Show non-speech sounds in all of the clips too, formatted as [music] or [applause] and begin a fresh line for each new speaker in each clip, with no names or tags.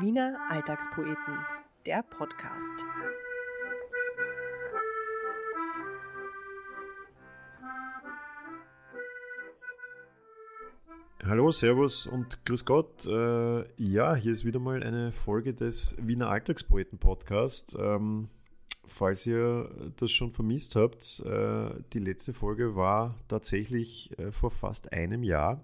Wiener Alltagspoeten, der Podcast.
Hallo, Servus und Grüß Gott. Äh, ja, hier ist wieder mal eine Folge des Wiener Alltagspoeten Podcast. Ähm, falls ihr das schon vermisst habt, äh, die letzte Folge war tatsächlich äh, vor fast einem Jahr.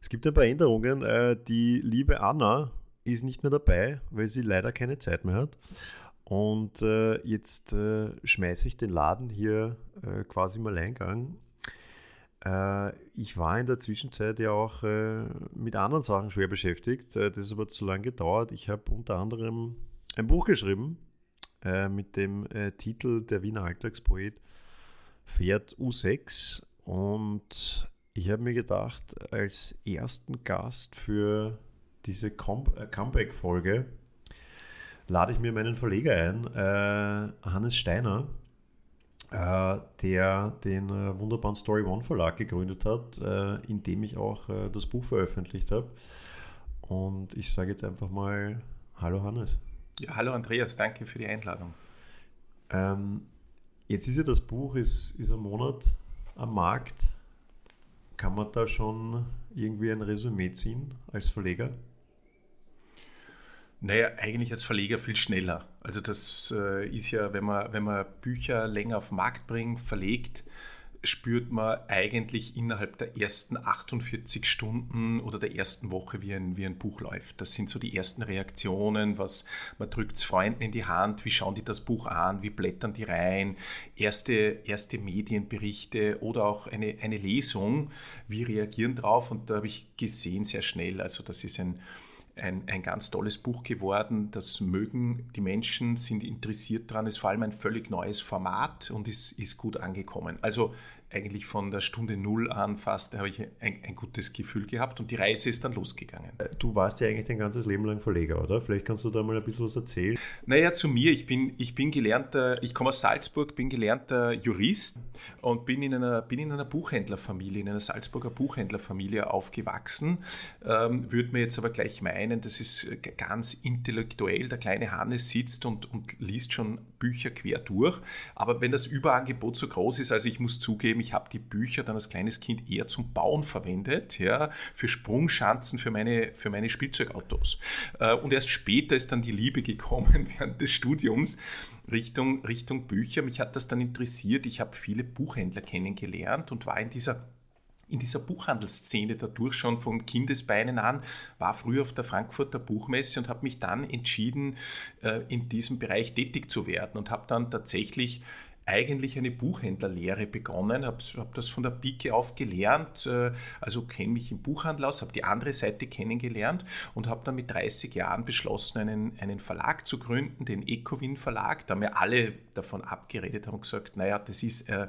Es gibt ein paar Änderungen. Äh, die liebe Anna ist nicht mehr dabei, weil sie leider keine Zeit mehr hat. Und äh, jetzt äh, schmeiße ich den Laden hier quasi im Alleingang. Ich war in der Zwischenzeit ja auch mit anderen Sachen schwer beschäftigt. das hat aber zu lange gedauert. Ich habe unter anderem ein Buch geschrieben mit dem Titel Der Wiener Alltagspoet fährt U6 und ich habe mir gedacht, als ersten Gast für diese äh, Comeback-Folge lade ich mir meinen Verleger ein, äh, Hannes Steiner, äh, der den äh, wunderbaren Story One Verlag gegründet hat, äh, in dem ich auch äh, das Buch veröffentlicht habe. Und ich sage jetzt einfach mal Hallo Hannes.
Ja, hallo Andreas, danke für die Einladung.
Ähm, jetzt ist ja das Buch ist, ist ein Monat am Markt. Kann man da schon irgendwie ein Resümee ziehen als Verleger?
Naja, eigentlich als Verleger viel schneller. Also das äh, ist ja, wenn man, wenn man Bücher länger auf den Markt bringt, verlegt, spürt man eigentlich innerhalb der ersten 48 Stunden oder der ersten Woche, wie ein, wie ein Buch läuft. Das sind so die ersten Reaktionen, was man drückt es Freunden in die Hand, wie schauen die das Buch an, wie blättern die rein, erste, erste Medienberichte oder auch eine, eine Lesung, wie reagieren drauf und da habe ich gesehen sehr schnell, also das ist ein ein, ein ganz tolles Buch geworden. Das mögen die Menschen, sind interessiert daran. Es ist vor allem ein völlig neues Format und ist, ist gut angekommen. Also eigentlich von der Stunde Null an fast habe ich ein, ein, gutes Gefühl gehabt und die Reise ist dann losgegangen.
Du warst ja eigentlich dein ganzes Leben lang Verleger, oder? Vielleicht kannst du da mal ein bisschen was erzählen.
Naja, zu mir. Ich bin, ich bin gelernter, ich komme aus Salzburg, bin gelernter Jurist und bin in einer, bin in einer Buchhändlerfamilie, in einer Salzburger Buchhändlerfamilie aufgewachsen. Ähm, Würde mir jetzt aber gleich meinen, das ist ganz intellektuell. Der kleine Hannes sitzt und, und liest schon Bücher quer durch. Aber wenn das Überangebot so groß ist, also ich muss zugeben, zugeben, ich habe die Bücher dann als kleines Kind eher zum Bauen verwendet, ja, für Sprungschanzen für meine, für meine Spielzeugautos. Äh, und erst später ist dann die Liebe gekommen [laughs] während des Studiums Richtung, Richtung Bücher. Mich hat das dann interessiert. Ich habe viele Buchhändler kennengelernt und war in dieser in dieser Buchhandelsszene dadurch schon von Kindesbeinen an, war früher auf der Frankfurter Buchmesse und habe mich dann entschieden, äh, in diesem Bereich tätig zu werden und habe dann tatsächlich eigentlich eine Buchhändlerlehre begonnen, habe hab das von der Pike auf gelernt, äh, also kenne mich im Buchhandel aus, habe die andere Seite kennengelernt und habe dann mit 30 Jahren beschlossen, einen, einen Verlag zu gründen, den Ecowin Verlag. Da haben mir alle davon abgeredet, haben gesagt, naja, das ist... Äh,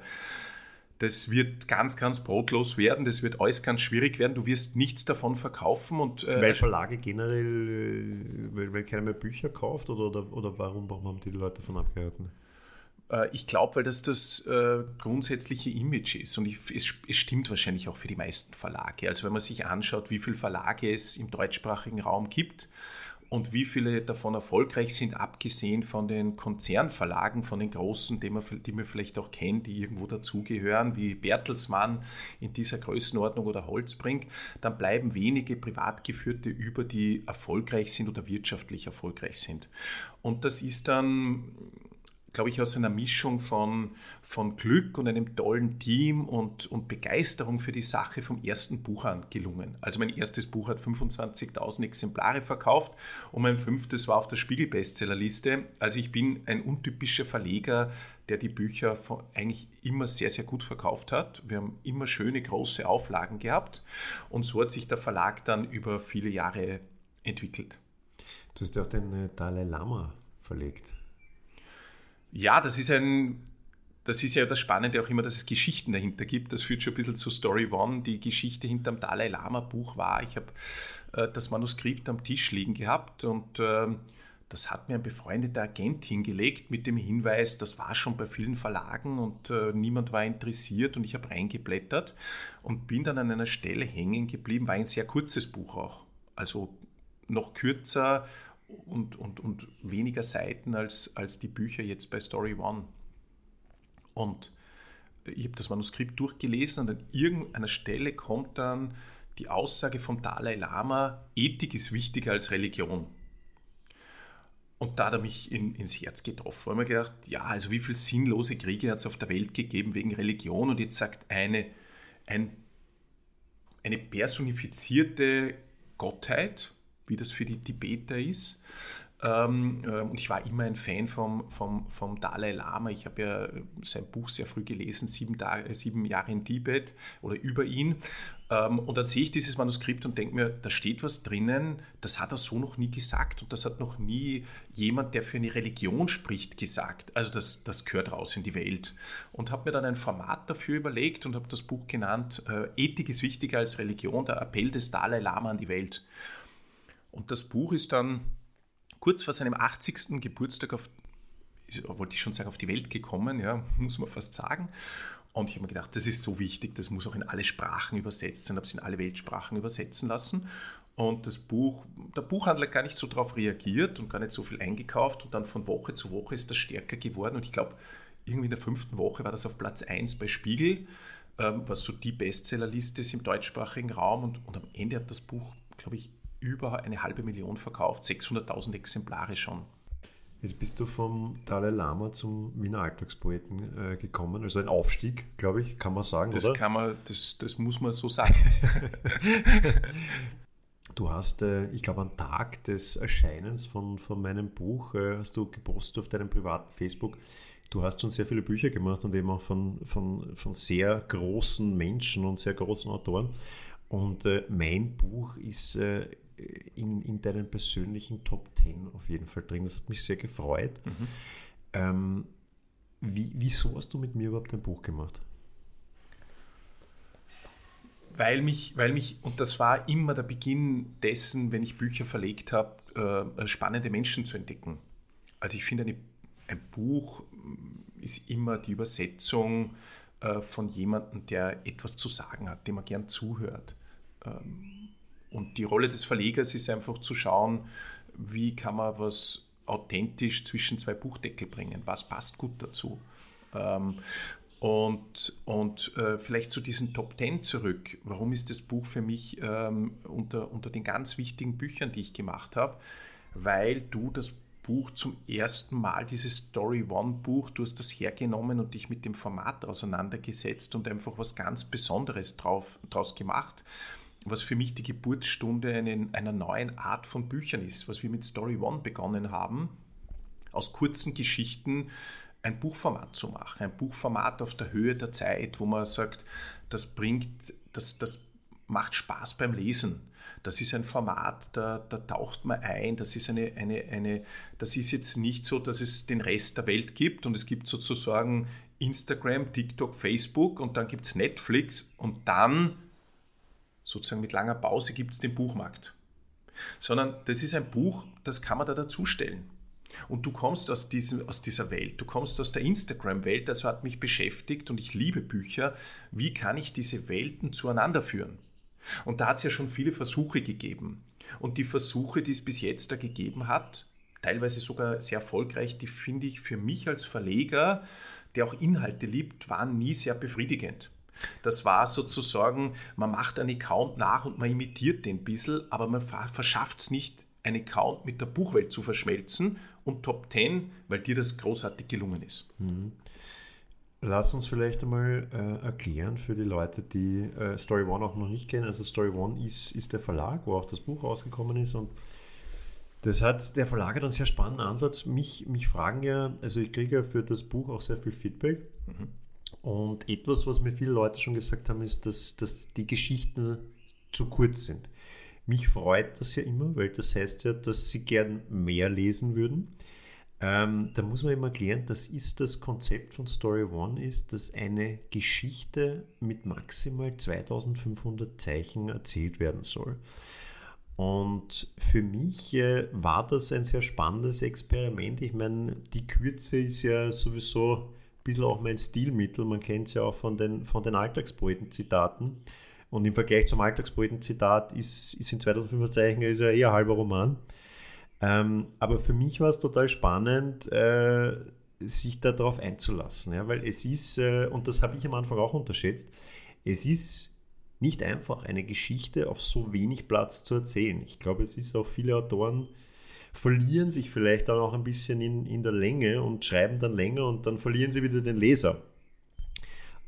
das wird ganz, ganz brotlos werden, das wird alles ganz schwierig werden, du wirst nichts davon verkaufen. Und,
äh, weil Verlage generell, äh, weil, weil keiner mehr Bücher kauft oder, oder, oder warum, warum haben die Leute davon abgehalten?
Äh, ich glaube, weil das das äh, grundsätzliche Image ist und es, stimmt wahrscheinlich auch für die meisten Verlage. Also wenn man sich anschaut, wie viele Verlage es im deutschsprachigen Raum gibt und wie viele davon erfolgreich sind, abgesehen von den Konzernverlagen, von den großen, die man, die man vielleicht auch kennt, die irgendwo dazugehören, wie Bertelsmann in dieser Größenordnung oder Holzbrink, dann bleiben wenige Privatgeführte über, die erfolgreich sind oder wirtschaftlich erfolgreich sind. Und das ist dann glaube ich, aus einer Mischung von, von Glück und einem tollen Team und, und Begeisterung für die Sache vom ersten Buch an gelungen. Also mein erstes Buch hat 25.000 Exemplare verkauft und mein fünftes war auf der Spiegel-Bestsellerliste. Also ich bin ein untypischer Verleger, der die Bücher eigentlich immer sehr, sehr gut verkauft hat. Wir haben immer schöne große Auflagen gehabt und so hat sich der Verlag dann über viele Jahre entwickelt.
Du hast ja auch den äh, Dalai Lama verlegt.
Ja, das ist ein, das ist ja das Spannende auch immer, dass es Geschichten dahinter gibt. Das führt schon ein bisschen zu Story One. Die Geschichte hinter dem Dalai Lama Buch war, ich habe äh, das Manuskript am Tisch liegen gehabt und äh, das hat mir ein befreundeter Agent hingelegt mit dem Hinweis, das war schon bei vielen Verlagen und äh, niemand war interessiert und ich habe reingeblättert und bin dann an einer Stelle hängen geblieben, war ein sehr kurzes Buch auch. Also noch kürzer und, und, und weniger Seiten als, als die Bücher jetzt bei Story One. Und ich habe das Manuskript durchgelesen und an irgendeiner Stelle kommt dann die Aussage vom Dalai Lama, Ethik ist wichtiger als Religion. Und da hat er mich in, ins Herz getroffen. Da habe ich mir gedacht, ja, also wie viele sinnlose Kriege hat es auf der Welt gegeben wegen Religion und jetzt sagt eine, ein, eine personifizierte Gottheit, wie das für die Tibeter ist, ähm, äh, und ich war immer ein Fan vom, vom, vom Dalai Lama. Ich habe ja sein Buch sehr früh gelesen, sieben, Tage, sieben Jahre in Tibet oder über ihn. Ähm, und dann sehe ich dieses Manuskript und denke mir, da steht was drinnen, das hat er so noch nie gesagt und das hat noch nie jemand, der für eine Religion spricht, gesagt. Also das, das gehört raus in die Welt. Und habe mir dann ein Format dafür überlegt und habe das Buch genannt, äh, Ethik ist wichtiger als Religion, der Appell des Dalai Lama an die Welt. Und das Buch ist dann kurz vor seinem 80. Geburtstag auf, wollte ich schon sagen, auf die Welt gekommen, ja, [laughs] muss man fast sagen. Und ich habe mir gedacht, das ist so wichtig, das muss auch in alle Sprachen übersetzt sein, habe es in alle Weltsprachen übersetzen lassen. Und das Buch, der Buchhandler hat gar nicht so darauf reagiert und gar nicht so viel eingekauft. Und dann von Woche zu Woche ist das stärker geworden. Und ich glaube, irgendwie in der fünften Woche war das auf Platz 1 bei Spiegel, ähm, was so die Bestsellerliste ist im deutschsprachigen Raum. Und, und am Ende hat das Buch, glaube ich, über eine halbe Million verkauft, 600.000 Exemplare schon.
Jetzt bist du vom Dalai Lama zum Wiener Alltagspoeten äh, gekommen, also ein Aufstieg, glaube ich, kann man sagen,
das
oder?
Kann man, das, das muss man so sagen. [laughs]
du hast, äh, ich glaube, am Tag des Erscheinens von, von meinem Buch, äh, hast du gepostet auf deinem privaten Facebook, du hast schon sehr viele Bücher gemacht und eben auch von, von, von sehr großen Menschen und sehr großen Autoren. Und äh, mein Buch ist äh, in, in deinen persönlichen Top 10 auf jeden Fall drin. Das hat mich sehr gefreut. Mhm. Ähm, wie, wieso hast du mit mir überhaupt ein Buch gemacht?
Weil mich, weil mich, und das war immer der Beginn dessen, wenn ich Bücher verlegt habe, äh, spannende Menschen zu entdecken. Also ich finde, ein Buch ist immer die Übersetzung äh, von jemandem, der etwas zu sagen hat, dem man gern zuhört. Ähm, und die Rolle des Verlegers ist einfach zu schauen, wie kann man was authentisch zwischen zwei Buchdeckel bringen, was passt gut dazu. Ähm, und, und äh, vielleicht zu diesen Top Ten zurück. Warum ist das Buch für mich ähm, unter, unter den ganz wichtigen Büchern, die ich gemacht habe? Weil du das Buch zum ersten Mal, dieses Story One Buch, du hast das hergenommen und dich mit dem Format auseinandergesetzt und einfach was ganz Besonderes draus gemacht was für mich die Geburtsstunde einer neuen Art von Büchern ist, was wir mit Story One begonnen haben, aus kurzen Geschichten ein Buchformat zu machen, ein Buchformat auf der Höhe der Zeit, wo man sagt, das bringt, das, das macht Spaß beim Lesen. Das ist ein Format, da, da taucht man ein. Das ist eine, eine, eine, das ist jetzt nicht so, dass es den Rest der Welt gibt und es gibt sozusagen Instagram, TikTok, Facebook und dann gibt es Netflix und dann sozusagen mit langer Pause gibt es den Buchmarkt. Sondern das ist ein Buch, das kann man da dazustellen. Und du kommst aus, diesem, aus dieser Welt, du kommst aus der Instagram-Welt, das hat mich beschäftigt und ich liebe Bücher. Wie kann ich diese Welten zueinander führen? Und da hat es ja schon viele Versuche gegeben. Und die Versuche, die es bis jetzt da gegeben hat, teilweise sogar sehr erfolgreich, die finde ich für mich als Verleger, der auch Inhalte liebt, waren nie sehr befriedigend. Das war sozusagen, man macht einen Account nach und man imitiert den ein bisschen, aber man verschafft es nicht, einen Account mit der Buchwelt zu verschmelzen und Top 10, weil dir das großartig gelungen ist. Mhm.
Lass uns vielleicht einmal äh, erklären für die Leute, die äh, Story One auch noch nicht kennen. Also Story One ist, ist der Verlag, wo auch das Buch rausgekommen ist und das hat, der Verlag hat einen sehr spannenden Ansatz. Mich, mich fragen ja, also ich kriege ja für das Buch auch sehr viel Feedback. Mhm. Und etwas, was mir viele Leute schon gesagt haben, ist, dass, dass die Geschichten zu kurz sind. Mich freut das ja immer, weil das heißt ja, dass sie gern mehr lesen würden. Ähm, da muss man immer erklären, das ist das Konzept von Story One, ist, dass eine Geschichte mit maximal 2500 Zeichen erzählt werden soll. Und für mich äh, war das ein sehr spannendes Experiment. Ich meine, die Kürze ist ja sowieso bisschen auch mein Stilmittel. Man kennt es ja auch von den, von den Alltagspoeten-Zitaten. Und im Vergleich zum Alltagspoeten-Zitat ist, ist in 2005 Zeichen ist ja eher halber Roman. Ähm, aber für mich war es total spannend, äh, sich darauf einzulassen, ja, weil es ist, äh, und das habe ich am Anfang auch unterschätzt, es ist nicht einfach, eine Geschichte auf so wenig Platz zu erzählen. Ich glaube, es ist auch viele Autoren verlieren sich vielleicht auch noch ein bisschen in, in der Länge und schreiben dann länger und dann verlieren sie wieder den Leser.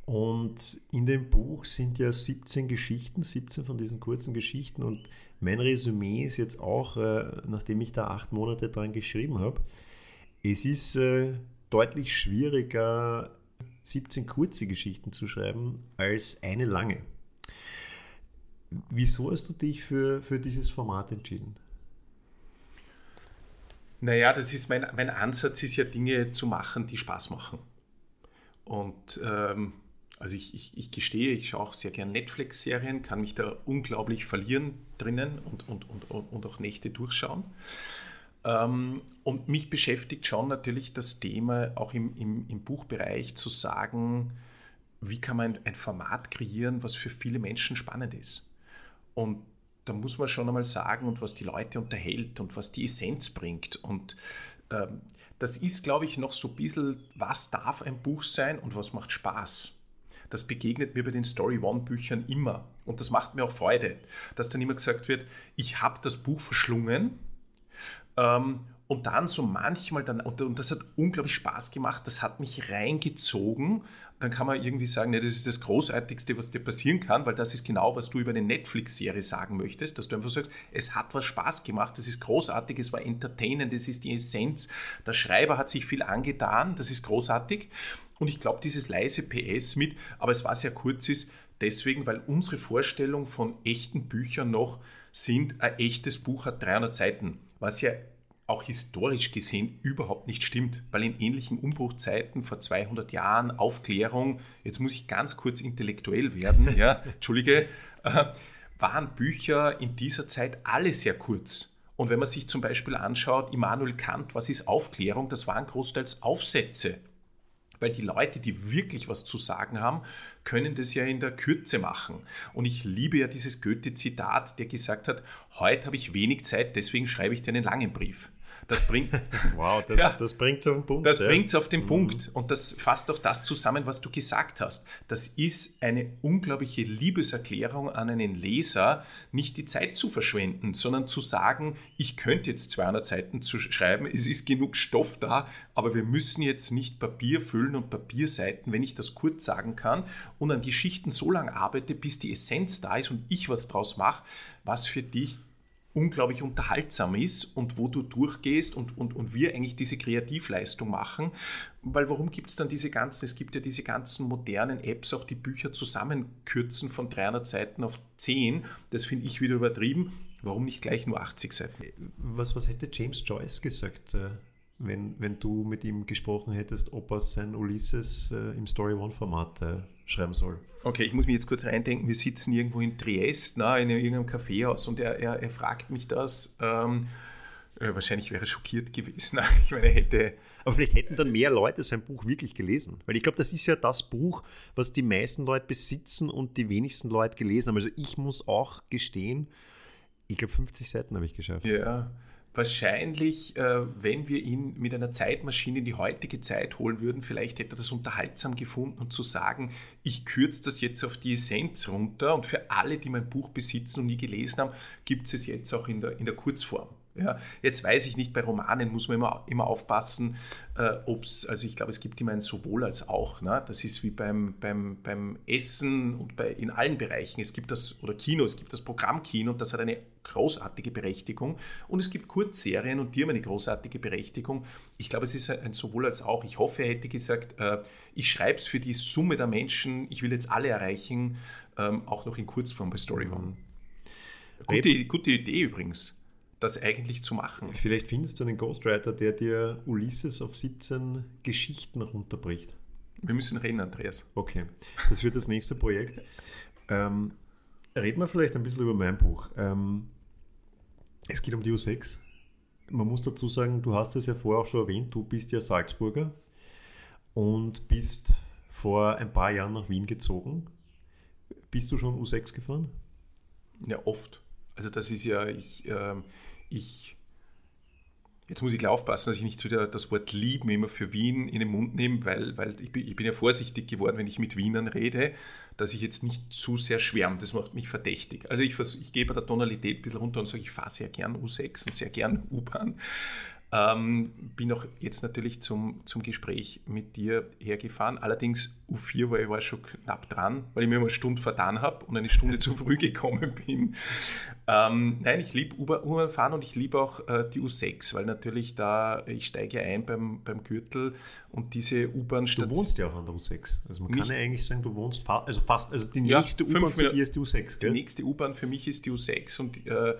Und in dem Buch sind ja 17 Geschichten, 17 von diesen kurzen Geschichten. Und mein Resümee ist jetzt auch, äh, nachdem ich da acht Monate dran geschrieben habe, es ist äh, deutlich schwieriger, 17 kurze Geschichten zu schreiben, als eine lange. Wieso hast du dich für, für dieses Format entschieden?
Naja, das ist mein, mein Ansatz ist ja Dinge zu machen, die Spaß machen. Und ähm, also ich, ich, ich, gestehe, ich schaue auch sehr gerne Netflix-Serien, kann mich da unglaublich verlieren drinnen und, und, und, und auch Nächte durchschauen. Ähm, und mich beschäftigt schon natürlich das Thema, auch im, im, im Buchbereich zu sagen, wie kann man ein Format kreieren, was für viele Menschen spannend ist. Und da muss man schon einmal sagen, und was die Leute unterhält und was die Essenz bringt. Und ähm, das ist, glaube ich, noch so ein bisschen, was darf ein Buch sein und was macht Spaß. Das begegnet mir bei den Story One Büchern immer. Und das macht mir auch Freude, dass dann immer gesagt wird, ich habe das Buch verschlungen ähm, und dann so manchmal dann, und, und, das hat unglaublich Spaß gemacht, das hat mich reingezogen. Dann kann man irgendwie sagen, nee, das ist das Großartigste, was dir passieren kann, weil das ist genau, was du über eine Netflix-Serie sagen möchtest, dass du einfach sagst, es hat was Spaß gemacht, das ist großartig, es war entertainend, das ist die Essenz. Der Schreiber hat sich viel angetan, das ist großartig. Und ich glaube, dieses leise PS mit, aber es war sehr kurz ist, deswegen, weil unsere Vorstellung von echten Büchern noch sind, ein echtes Buch hat 300 Seiten, was ja auch historisch gesehen überhaupt nicht stimmt, weil in ähnlichen Umbruchzeiten vor 200 Jahren Aufklärung, jetzt muss ich ganz kurz intellektuell werden, [laughs] ja, entschuldige, äh, waren Bücher in dieser Zeit alle sehr kurz. Und wenn man sich zum Beispiel anschaut, Immanuel Kant, was ist Aufklärung? Das waren großteils Aufsätze. Weil die Leute, die wirklich was zu sagen haben, können das ja in der Kürze machen. Und ich liebe ja dieses Goethe-Zitat, der gesagt hat, heute habe ich wenig Zeit, deswegen schreibe ich dir einen langen Brief. Das bringt. [laughs]
wow, das, ja, das bringt es auf den Punkt.
Das ja. bringt es auf den mhm. Punkt. Und das fasst auch das zusammen, was du gesagt hast. Das ist eine unglaubliche Liebeserklärung an einen Leser, nicht die Zeit zu verschwenden, sondern zu sagen, ich könnte jetzt 200 Seiten zu schreiben, es ist genug Stoff da, aber wir müssen jetzt nicht Papier füllen und Papierseiten, wenn ich das kurz sagen kann und an Geschichten so lange arbeite, bis die Essenz da ist und ich was draus mache, was für dich unglaublich unterhaltsam ist und wo du durchgehst und, und, und wir eigentlich diese Kreativleistung machen. Weil warum gibt es dann diese ganzen, es gibt ja diese ganzen modernen Apps, auch die Bücher zusammenkürzen von 300 Seiten auf 10. Das finde ich wieder übertrieben. Warum nicht gleich nur 80 Seiten?
Was, was hätte James Joyce gesagt, äh, wenn, wenn du mit ihm gesprochen hättest, ob er sein Ulysses äh, im Story One-Format äh, schreiben soll?
Okay, ich muss mich jetzt kurz reindenken. Wir sitzen irgendwo in Triest, na, in irgendeinem Kaffeehaus und er, er, er fragt mich das. Ähm, äh, wahrscheinlich wäre er schockiert gewesen. [laughs] ich meine, hätte.
Aber vielleicht hätten dann mehr Leute sein Buch wirklich gelesen. Weil ich glaube, das ist ja das Buch, was die meisten Leute besitzen und die wenigsten Leute gelesen haben. Also ich muss auch gestehen, ich glaube 50 Seiten habe ich geschafft.
Ja wahrscheinlich, äh, wenn wir ihn mit einer Zeitmaschine in die heutige Zeit holen würden, vielleicht hätte er das unterhaltsam gefunden und zu sagen, ich kürze das jetzt auf die Essenz runter und für alle, die mein Buch besitzen und nie gelesen haben, gibt es jetzt auch in der, in der Kurzform. Ja, jetzt weiß ich nicht, bei Romanen muss man immer, immer aufpassen, äh, ob es, also ich glaube, es gibt immer ein sowohl als auch. Ne? Das ist wie beim, beim, beim Essen und bei, in allen Bereichen. Es gibt das, oder Kino, es gibt das Programmkino und das hat eine großartige Berechtigung. Und es gibt Kurzserien und die haben eine großartige Berechtigung. Ich glaube, es ist ein sowohl als auch. Ich hoffe, er hätte gesagt, äh, ich schreibe es für die Summe der Menschen, ich will jetzt alle erreichen, ähm, auch noch in Kurzform bei Story One. Mhm. Gute, gute Idee übrigens das eigentlich zu machen.
Vielleicht findest du einen Ghostwriter, der dir Ulysses auf 17 Geschichten runterbricht.
Wir müssen reden, Andreas.
Okay, das wird das nächste Projekt. Ähm, reden wir vielleicht ein bisschen über mein Buch. Ähm, es geht um die U6. Man muss dazu sagen, du hast es ja vorher auch schon erwähnt, du bist ja Salzburger und bist vor ein paar Jahren nach Wien gezogen. Bist du schon U6 gefahren?
Ja, oft. Also das ist ja, ich, äh, ich Jetzt muss ich aufpassen, dass ich nicht wieder das Wort lieben immer für Wien in den Mund nehme, weil, weil ich, bin, ich bin ja vorsichtig geworden, wenn ich mit Wienern rede, dass ich jetzt nicht zu sehr schwärme. Das macht mich verdächtig. Also ich, ich gehe bei der Tonalität ein bisschen runter und sage, ich fahre sehr gern U6 und sehr gern U-Bahn. Ähm, bin auch jetzt natürlich zum, zum Gespräch mit dir hergefahren. Allerdings U4 war ich war schon knapp dran, weil ich mir immer eine Stunde vertan habe und eine Stunde zu früh [laughs] gekommen bin. Ähm, nein, ich liebe U-Bahn fahren und ich liebe auch äh, die U6, weil natürlich da, ich steige ein beim, beim Gürtel und diese U-Bahn-Station.
Du wohnst ja auch an der U6. Also man kann ja eigentlich sagen, du wohnst fa also fast, also die
Ja,
nächste
fünf
U-Bahn für dich ist die U6,
Die
gell?
nächste U-Bahn für mich ist die U6 und, äh,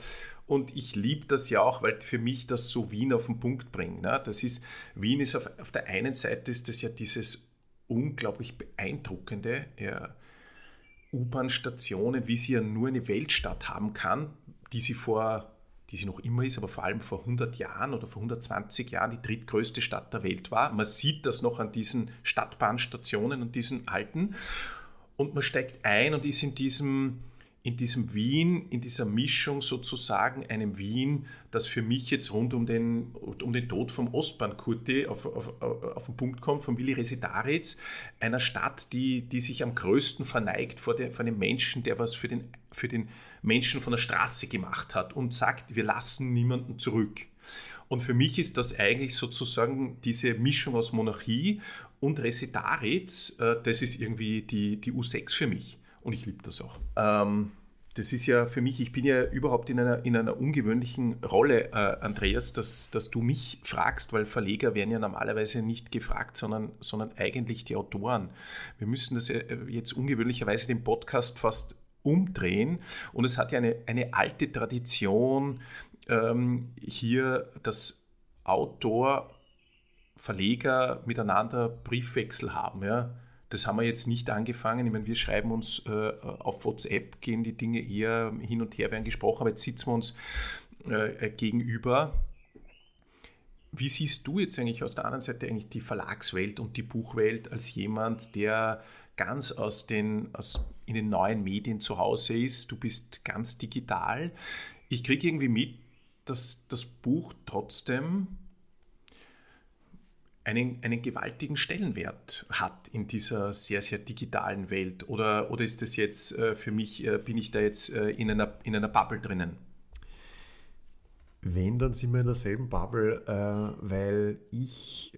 und ich liebe das ja auch, weil für mich das so Wien auf den Punkt bringt. Ne? Das ist, Wien ist auf, auf der einen Seite ist das ja dieses unglaublich beeindruckende, ja, U-Bahn-Stationen, wie sie ja nur eine Weltstadt haben kann, die sie vor, die sie noch immer ist, aber vor allem vor 100 Jahren oder vor 120 Jahren die drittgrößte Stadt der Welt war. Man sieht das noch an diesen Stadtbahnstationen und diesen alten. Und man steigt ein und ist in diesem, in diesem Wien, in dieser Mischung sozusagen, einem Wien, das für mich jetzt rund um den, um den Tod vom Ostbahnkurti auf, auf, auf den Punkt kommt, von Willi Resetaritz, einer Stadt, die, die sich am größten verneigt vor, der, vor dem Menschen, der was für den, für den Menschen von der Straße gemacht hat und sagt, wir lassen niemanden zurück. Und für mich ist das eigentlich sozusagen diese Mischung aus Monarchie und Resetaritz, äh, das ist irgendwie die, die U6 für mich. Und ich liebe das auch. Ähm, das ist ja für mich, ich bin ja überhaupt in einer, in einer ungewöhnlichen Rolle, äh, Andreas, dass, dass du mich fragst, weil Verleger werden ja normalerweise nicht gefragt, sondern, sondern eigentlich die Autoren. Wir müssen das äh, jetzt ungewöhnlicherweise den Podcast fast umdrehen. Und es hat ja eine, eine alte Tradition, ähm, hier das Autor, Verleger miteinander Briefwechsel haben. Ja. Das haben wir jetzt nicht angefangen. Ich meine, wir schreiben uns äh, auf WhatsApp, gehen die Dinge eher hin und her, werden gesprochen, aber jetzt sitzen wir uns äh, gegenüber. Wie siehst du jetzt eigentlich aus der anderen Seite eigentlich die Verlagswelt und die Buchwelt als jemand, der ganz aus den, aus, in den neuen Medien zu Hause ist? Du bist ganz digital. Ich kriege irgendwie mit, dass das Buch trotzdem einen, einen gewaltigen Stellenwert hat in dieser sehr, sehr digitalen Welt? Oder, oder ist das jetzt äh, für mich, äh, bin ich da jetzt äh, in, einer, in einer Bubble drinnen?
Wenn, dann sind wir in derselben Bubble, weil ich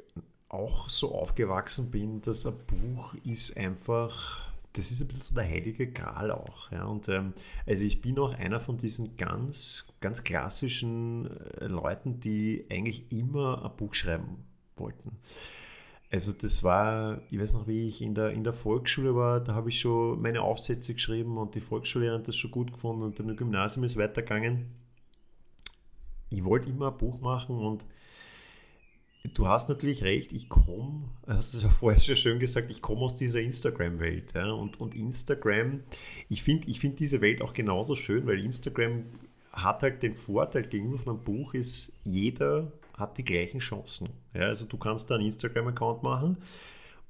auch so aufgewachsen bin, dass ein Buch ist einfach, das ist ein bisschen so der heilige Gral auch. Ja? Und ähm, also ich bin auch einer von diesen ganz, ganz klassischen Leuten, die eigentlich immer ein Buch schreiben wollten. Also das war, ich weiß noch, wie ich in der, in der Volksschule war, da habe ich schon meine Aufsätze geschrieben und die Volksschullehrerin hat das schon gut gefunden und dann im Gymnasium ist weitergegangen ich wollte immer ein Buch machen und du hast natürlich recht, ich komme, hast es ja [laughs] vorher schon schön gesagt, ich komme aus dieser Instagram-Welt. Ja, und, und Instagram, ich finde ich find diese Welt auch genauso schön, weil Instagram hat halt den Vorteil gegenüber einem Buch, ist, jeder hat die gleichen Chancen. Ja, also du kannst da einen Instagram-Account machen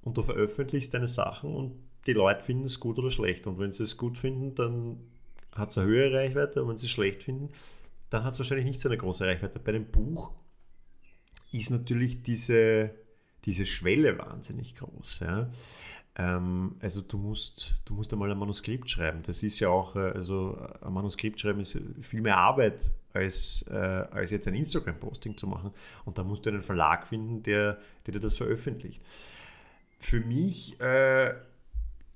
und du veröffentlichst deine Sachen und die Leute finden es gut oder schlecht. Und wenn sie es gut finden, dann hat es eine höhere Reichweite und wenn sie es schlecht finden, dann hat es wahrscheinlich nicht so eine große Reichweite. Bei dem Buch ist natürlich diese, diese Schwelle wahnsinnig groß. Ja. Ähm, also du musst, du musst einmal ein Manuskript schreiben. Das ist ja auch, äh, also ein Manuskript schreiben ist viel mehr Arbeit, als, äh, als jetzt ein Instagram-Posting zu machen. Und da musst du einen Verlag finden, der, der dir das veröffentlicht. Für mich äh,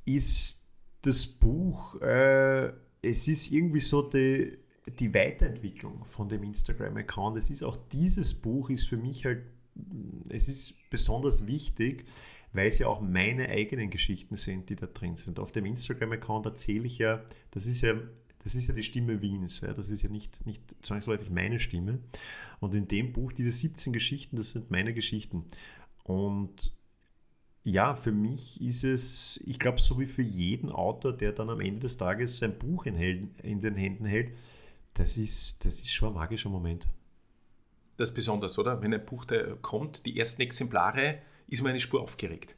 ist das Buch, äh, es ist irgendwie so die, die Weiterentwicklung von dem Instagram-Account. Es ist auch dieses Buch ist für mich halt, es ist besonders wichtig, weil es ja auch meine eigenen Geschichten sind, die da drin sind. Auf dem Instagram-Account erzähle ich ja, das ist ja, das ist ja die Stimme Wiens, ja, das ist ja nicht, nicht zwangsläufig meine Stimme. Und in dem Buch, diese 17 Geschichten, das sind meine Geschichten. Und ja, für mich ist es, ich glaube, so wie für jeden Autor, der dann am Ende des Tages sein Buch in, in den Händen hält, das ist, das ist schon ein magischer Moment.
Das ist besonders, oder? Wenn ein Buch da kommt, die ersten Exemplare, ist man eine Spur aufgeregt.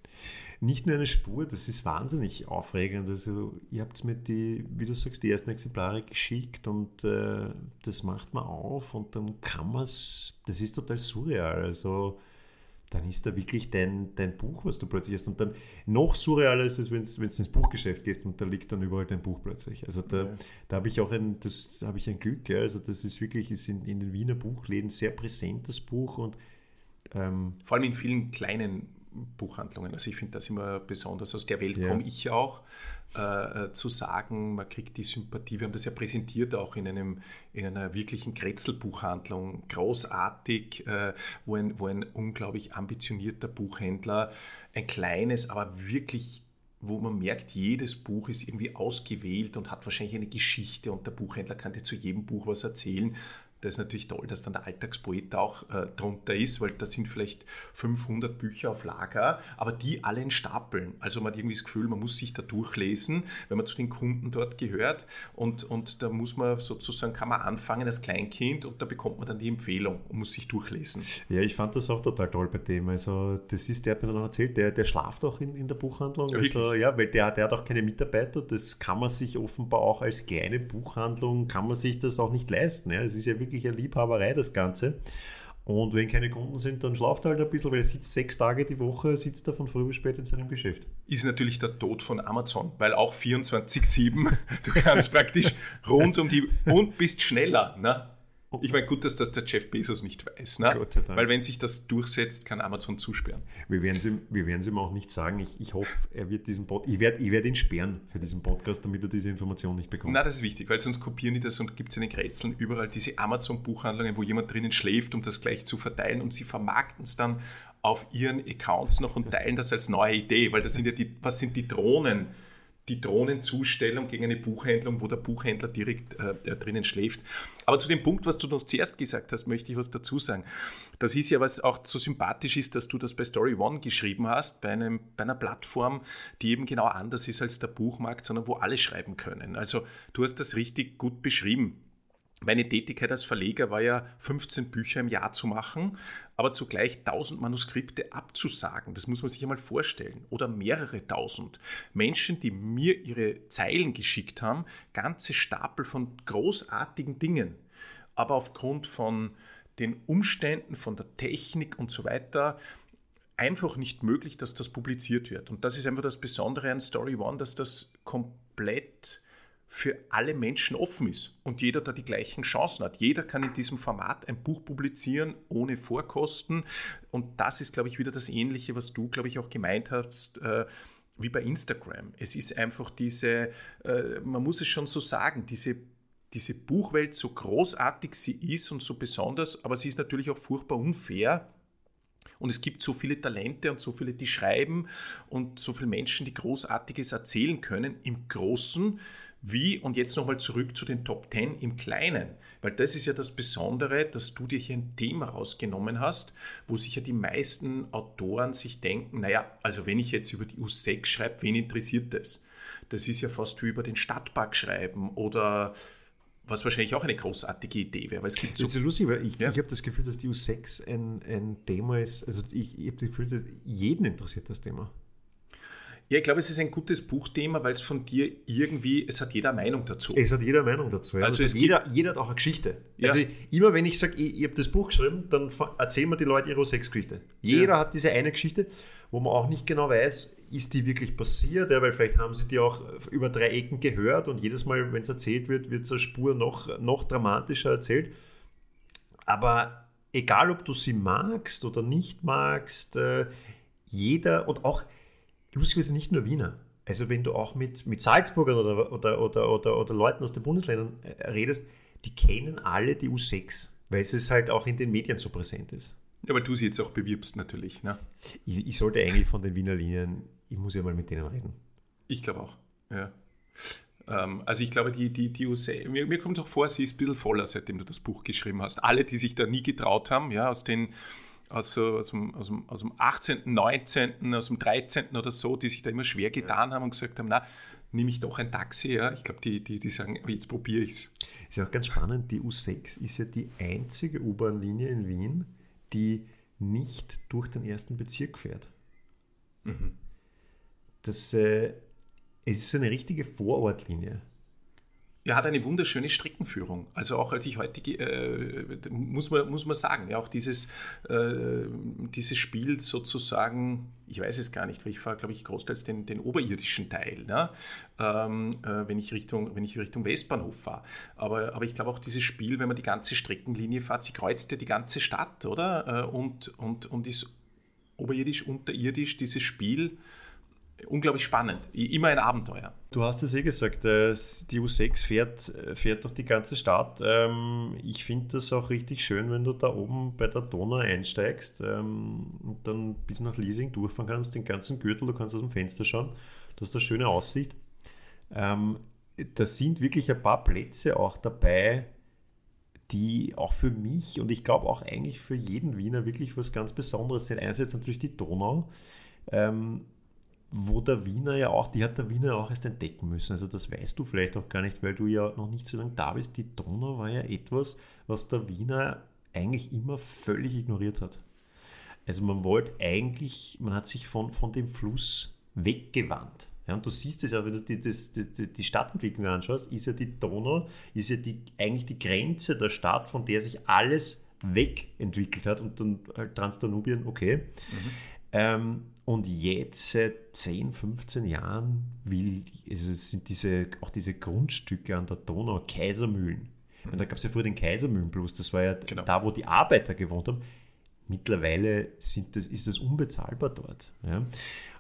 nicht nur eine Spur, das ist wahnsinnig aufregend. Also ihr habt mir die, wie du sagst, die ersten Exemplare geschickt und äh, das macht man auf und dann kann man es, das ist total surreal. Also dann ist da wirklich dein, dein Buch, was du plötzlich hast. Und dann noch surrealer ist es, wenn du ins Buchgeschäft gehst und da liegt dann überall dein Buch plötzlich. Also da, ja. da habe ich auch ein, das habe ich ein Glück, ja. Also das ist wirklich, ist in, in den Wiener Buchläden sehr präsent, das Buch. Und
ähm, Vor allem in vielen kleinen Buchhandlungen. Also ich finde das immer besonders. Aus der Welt ja. komme ich auch. Äh, äh, zu sagen, man kriegt die Sympathie. Wir haben das ja präsentiert auch in, einem, in einer wirklichen Kretzelbuchhandlung. Großartig, äh, wo, ein, wo ein unglaublich ambitionierter Buchhändler ein kleines, aber wirklich wo man merkt, jedes Buch ist irgendwie ausgewählt und hat wahrscheinlich eine Geschichte und der Buchhändler kann dir zu jedem Buch was erzählen das ist natürlich toll, dass dann der Alltagspoet auch äh, drunter ist, weil da sind vielleicht 500 Bücher auf Lager, aber die alle in Stapeln. Also man hat irgendwie das Gefühl, man muss sich da durchlesen, wenn man zu den Kunden dort gehört und, und da muss man sozusagen, kann man anfangen als Kleinkind und da bekommt man dann die Empfehlung und muss sich durchlesen.
Ja, ich fand das auch total toll bei dem. Also das ist, der hat mir dann erzählt, der, der schlaft auch in, in der Buchhandlung. Ja, also, ja, weil der, der hat auch keine Mitarbeiter, das kann man sich offenbar auch als kleine Buchhandlung, kann man sich das auch nicht leisten. Ja. Es ist ja wirklich wirklich eine Liebhaberei, das Ganze. Und wenn keine Kunden sind, dann schlaft er halt ein bisschen, weil er sitzt sechs Tage die Woche, sitzt er von früh bis spät in seinem Geschäft.
Ist natürlich der Tod von Amazon, weil auch 24-7, [laughs] du kannst praktisch rund um die und bist schneller. Ne? Ich meine, gut, dass das der Jeff Bezos nicht weiß. Ne? Gott sei Dank. Weil wenn sich das durchsetzt, kann Amazon zusperren.
Wir werden es ihm, wir werden es ihm auch nicht sagen. Ich, ich hoffe, er wird diesen Pod ich werde ich werd ihn sperren für diesen Podcast, damit er diese Information nicht bekommt.
Na, das ist wichtig, weil sonst kopieren die das und gibt es in den Grätzeln überall diese Amazon-Buchhandlungen, wo jemand drinnen schläft, um das gleich zu verteilen und sie vermarkten es dann auf ihren Accounts noch und teilen das als neue Idee, weil das sind ja die, was sind die Drohnen? Die Drohnenzustellung gegen eine Buchhandlung, wo der Buchhändler direkt äh, drinnen schläft. Aber zu dem Punkt, was du noch zuerst gesagt hast, möchte ich was dazu sagen. Das ist ja, was auch so sympathisch ist, dass du das bei Story One geschrieben hast, bei, einem, bei einer Plattform, die eben genau anders ist als der Buchmarkt, sondern wo alle schreiben können. Also du hast das richtig gut beschrieben. Meine Tätigkeit als Verleger war ja 15 Bücher im Jahr zu machen, aber zugleich 1000 Manuskripte abzusagen. Das muss man sich einmal vorstellen. Oder mehrere tausend. Menschen, die mir ihre Zeilen geschickt haben, ganze Stapel von großartigen Dingen. Aber aufgrund von den Umständen, von der Technik und so weiter, einfach nicht möglich, dass das publiziert wird. Und das ist einfach das Besondere an Story One, dass das komplett für alle Menschen offen ist und jeder da die gleichen Chancen hat. Jeder kann in diesem Format ein Buch publizieren ohne Vorkosten und das ist, glaube ich, wieder das Ähnliche, was du, glaube ich, auch gemeint hast. Äh, wie bei Instagram. Es ist einfach diese, äh, man muss es schon so sagen, diese, diese Buchwelt, so großartig sie ist und so besonders, aber sie ist natürlich auch furchtbar unfair, und es gibt so viele Talente und so viele, die schreiben und so viele Menschen, die Großartiges erzählen können im Großen, wie, und jetzt nochmal zurück zu den Top 10 im Kleinen, weil das ist ja das Besondere, dass du dir hier ein Thema rausgenommen hast, wo sich ja die meisten Autoren sich denken, naja, also wenn ich jetzt über die U6 schreibe, wen interessiert das? Das ist ja fast wie über den Stadtpark schreiben oder was wahrscheinlich auch eine großartige Idee wäre.
Weil es gibt so das ist lustig, weil ich, ja. ich habe das Gefühl, dass die U6 ein, ein Thema ist, also ich, ich habe das Gefühl, dass jeden interessiert das Thema.
Ja, ich glaube, es ist ein gutes Buchthema, weil es von dir irgendwie, es hat jeder Meinung dazu.
Es hat jeder Meinung dazu. Ja. Also, also jeder, jeder hat auch eine Geschichte. Ja. Also immer wenn ich sage, ich, ich habe das Buch geschrieben, dann erzählen mir die Leute ihre Sexgeschichte. Jeder ja. hat diese eine Geschichte, wo man auch nicht genau weiß, ist die wirklich passiert, ja, weil vielleicht haben sie die auch über drei Ecken gehört und jedes Mal, wenn es erzählt wird, wird so Spur noch, noch dramatischer erzählt. Aber egal, ob du sie magst oder nicht magst, äh, jeder und auch lustigerweise nicht nur Wiener. Also wenn du auch mit, mit Salzburgern oder, oder, oder, oder, oder Leuten aus den Bundesländern äh, redest, die kennen alle die U6, weil es halt auch in den Medien so präsent ist.
Ja, weil du sie jetzt auch bewirbst natürlich. Ne?
Ich, ich sollte eigentlich von den Wiener Linien, ich muss ja mal mit denen reden.
Ich glaube auch, ja. Ähm, also ich glaube, die, die, die U6, mir, mir kommt auch vor, sie ist ein bisschen voller, seitdem du das Buch geschrieben hast. Alle, die sich da nie getraut haben, ja, aus den aus, aus, dem, aus, dem, aus dem 18., 19., aus dem 13. oder so, die sich da immer schwer getan haben und gesagt haben, na, nehme ich doch ein Taxi. Ja? Ich glaube, die, die, die sagen, jetzt probiere ich es.
Ist ja auch ganz spannend, die U6 ist ja die einzige U-Bahn-Linie in Wien, die nicht durch den ersten Bezirk fährt. Mhm. das, äh, es ist so eine richtige Vorortlinie.
Er hat eine wunderschöne Streckenführung. Also auch als ich heute, äh, muss, man, muss man sagen, ja, auch dieses, äh, dieses Spiel sozusagen, ich weiß es gar nicht, weil ich fahre, glaube ich, großteils den, den oberirdischen Teil, ne? ähm, äh, wenn, ich Richtung, wenn ich Richtung Westbahnhof fahre. Aber, aber ich glaube auch dieses Spiel, wenn man die ganze Streckenlinie fährt, sie kreuzt ja die ganze Stadt, oder? Äh, und, und, und ist oberirdisch, unterirdisch, dieses Spiel unglaublich spannend. Immer ein Abenteuer.
Du hast es eh gesagt, äh, die U6 fährt, fährt durch die ganze Stadt. Ähm, ich finde das auch richtig schön, wenn du da oben bei der Donau einsteigst ähm, und dann bis nach Leasing durchfahren kannst, den ganzen Gürtel, du kannst aus dem Fenster schauen. Du hast eine schöne Aussicht. Ähm, da sind wirklich ein paar Plätze auch dabei, die auch für mich und ich glaube auch eigentlich für jeden Wiener wirklich was ganz Besonderes sind. Einerseits natürlich die Donau wo der Wiener ja auch, die hat der Wiener auch erst entdecken müssen. Also das weißt du vielleicht auch gar nicht, weil du ja noch nicht so lange da bist. Die Donau war ja etwas, was der Wiener eigentlich immer völlig ignoriert hat. Also man wollte eigentlich, man hat sich von, von dem Fluss weggewandt. Ja, und du siehst es ja, wenn du die, das, die, die Stadtentwicklung anschaust, ist ja die Donau, ist ja die, eigentlich die Grenze der Stadt, von der sich alles wegentwickelt hat und dann halt Transdanubien, okay. Mhm. Ähm, und jetzt seit 10, 15 Jahren will, also sind diese, auch diese Grundstücke an der Donau, Kaisermühlen. Mhm. Und da gab es ja früher den Kaisermühlenplus, das war ja genau. da, wo die Arbeiter gewohnt haben. Mittlerweile sind das, ist das unbezahlbar dort. Ja?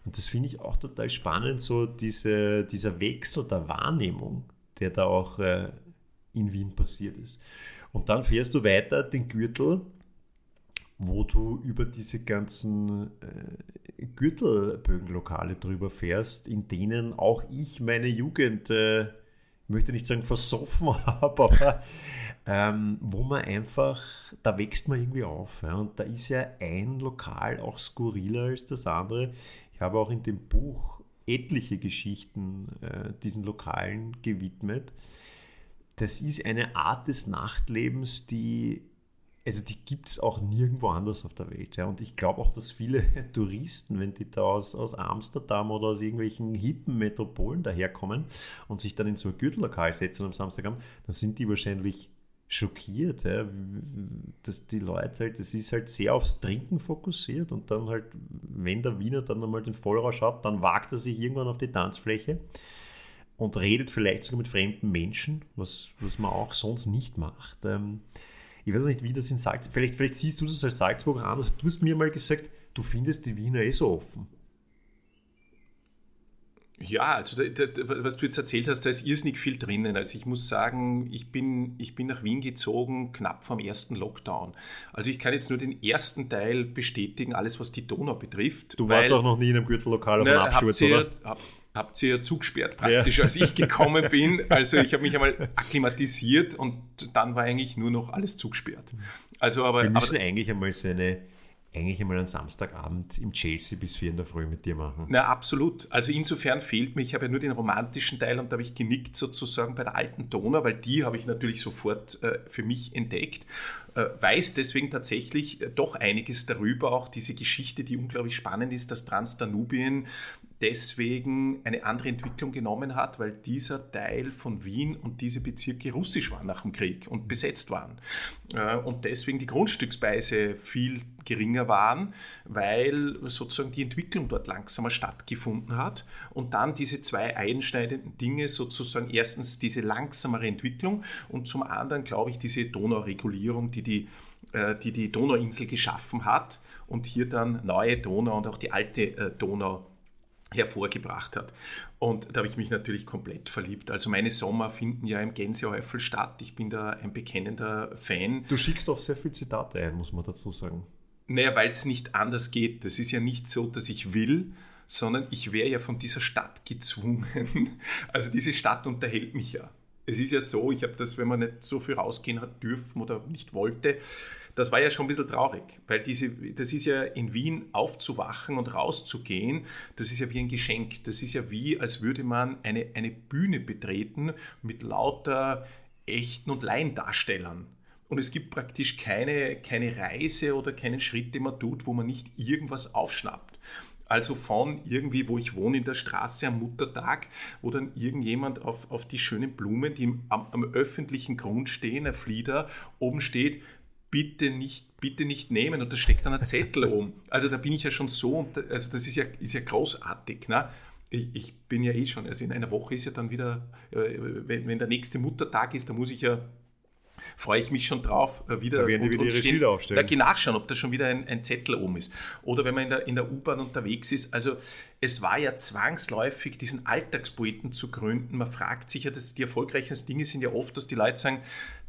Und das finde ich auch total spannend, so diese, dieser Wechsel der Wahrnehmung, der da auch äh, in Wien passiert ist. Und dann fährst du weiter den Gürtel wo du über diese ganzen äh, Gürtelbögenlokale drüber fährst, in denen auch ich meine Jugend, äh, möchte nicht sagen versoffen [laughs] habe, aber ähm, wo man einfach, da wächst man irgendwie auf. Ja, und da ist ja ein Lokal auch skurriler als das andere. Ich habe auch in dem Buch etliche Geschichten äh, diesen Lokalen gewidmet. Das ist eine Art des Nachtlebens, die also die gibt es auch nirgendwo anders auf der Welt. Ja. Und ich glaube auch, dass viele [laughs] Touristen, wenn die da aus, aus Amsterdam oder aus irgendwelchen hippen Metropolen daherkommen und sich dann in so ein Gürtellokal setzen am Samstagabend, dann sind die wahrscheinlich schockiert, ja, dass die Leute halt, das ist halt sehr aufs Trinken fokussiert und dann halt, wenn der Wiener dann einmal den Vollrausch hat, dann wagt er sich irgendwann auf die Tanzfläche und redet vielleicht sogar mit fremden Menschen, was, was man auch sonst nicht macht. Ähm, ich weiß nicht, wie das in Salzburg, vielleicht, vielleicht siehst du das als Salzburger an. Du hast mir mal gesagt, du findest die Wiener eh so offen.
Ja, also da, da, was du jetzt erzählt hast, da ist irrsinnig viel drinnen. Also ich muss sagen, ich bin, ich bin nach Wien gezogen knapp vom ersten Lockdown. Also ich kann jetzt nur den ersten Teil bestätigen, alles was die Donau betrifft.
Du warst doch noch nie in einem Gürtellokal auf einem Absturz, oder?
Hab, habt ihr ja zugesperrt praktisch, ja. als ich gekommen [laughs] bin. Also ich habe mich einmal akklimatisiert und dann war eigentlich nur noch alles zugesperrt. Also aber,
Wir müssen aber, eigentlich einmal so eine eigentlich einmal einen Samstagabend im Chelsea bis vier in der Früh mit dir machen.
Na, absolut. Also insofern fehlt mir, ich habe ja nur den romantischen Teil und da habe ich genickt sozusagen bei der alten Donau, weil die habe ich natürlich sofort äh, für mich entdeckt. Äh, weiß deswegen tatsächlich äh, doch einiges darüber, auch diese Geschichte, die unglaublich spannend ist, dass Transdanubien deswegen eine andere Entwicklung genommen hat, weil dieser Teil von Wien und diese Bezirke russisch waren nach dem Krieg und besetzt waren. Äh, und deswegen die Grundstückspreise viel geringer waren, weil sozusagen die Entwicklung dort langsamer stattgefunden hat. Und dann diese zwei einschneidenden Dinge, sozusagen erstens diese langsamere Entwicklung und zum anderen, glaube ich, diese Donauregulierung, die die, äh, die, die Donauinsel geschaffen hat und hier dann neue Donau und auch die alte äh, Donau hervorgebracht hat. Und da habe ich mich natürlich komplett verliebt. Also meine Sommer finden ja im Gänsehäufel statt. Ich bin da ein bekennender Fan.
Du schickst auch sehr viele Zitate ein, muss man dazu sagen.
Naja, weil es nicht anders geht. Das ist ja nicht so, dass ich will, sondern ich wäre ja von dieser Stadt gezwungen. [laughs] Also diese Stadt unterhält mich ja. Es ist ja so, ich habe das, wenn man nicht so viel rausgehen hat dürfen oder nicht wollte, das war ja schon ein bisschen traurig, weil diese, das ist ja in Wien aufzuwachen und rauszugehen, das ist ja wie ein Geschenk. Das ist ja wie, als würde man eine, eine Bühne betreten mit lauter echten und Laiendarstellern. Und es gibt praktisch keine, keine Reise oder keinen Schritt, den man tut, wo man nicht irgendwas aufschnappt. Also von irgendwie, wo ich wohne, in der Straße am Muttertag, wo dann irgendjemand auf, auf die schönen Blumen, die am, am öffentlichen Grund stehen, ein Flieder, oben steht, bitte nicht, bitte nicht nehmen und da steckt dann ein Zettel [laughs] um. Also da bin ich ja schon so, und also das ist ja, ist ja großartig. Ne? Ich, ich bin ja eh schon, also in einer Woche ist ja dann wieder, äh, wenn, wenn der nächste Muttertag ist, da muss ich ja freue ich mich schon drauf, äh, wieder,
da werden die wieder und ihre stehen, Schilder aufstellen.
Da geh nachschauen, ob da schon wieder ein, ein Zettel oben ist. Oder wenn man in der, in der U-Bahn unterwegs ist. Also es war ja zwangsläufig, diesen Alltagspoeten zu gründen. Man fragt sich ja, dass die erfolgreichen Dinge sind ja oft, dass die Leute sagen,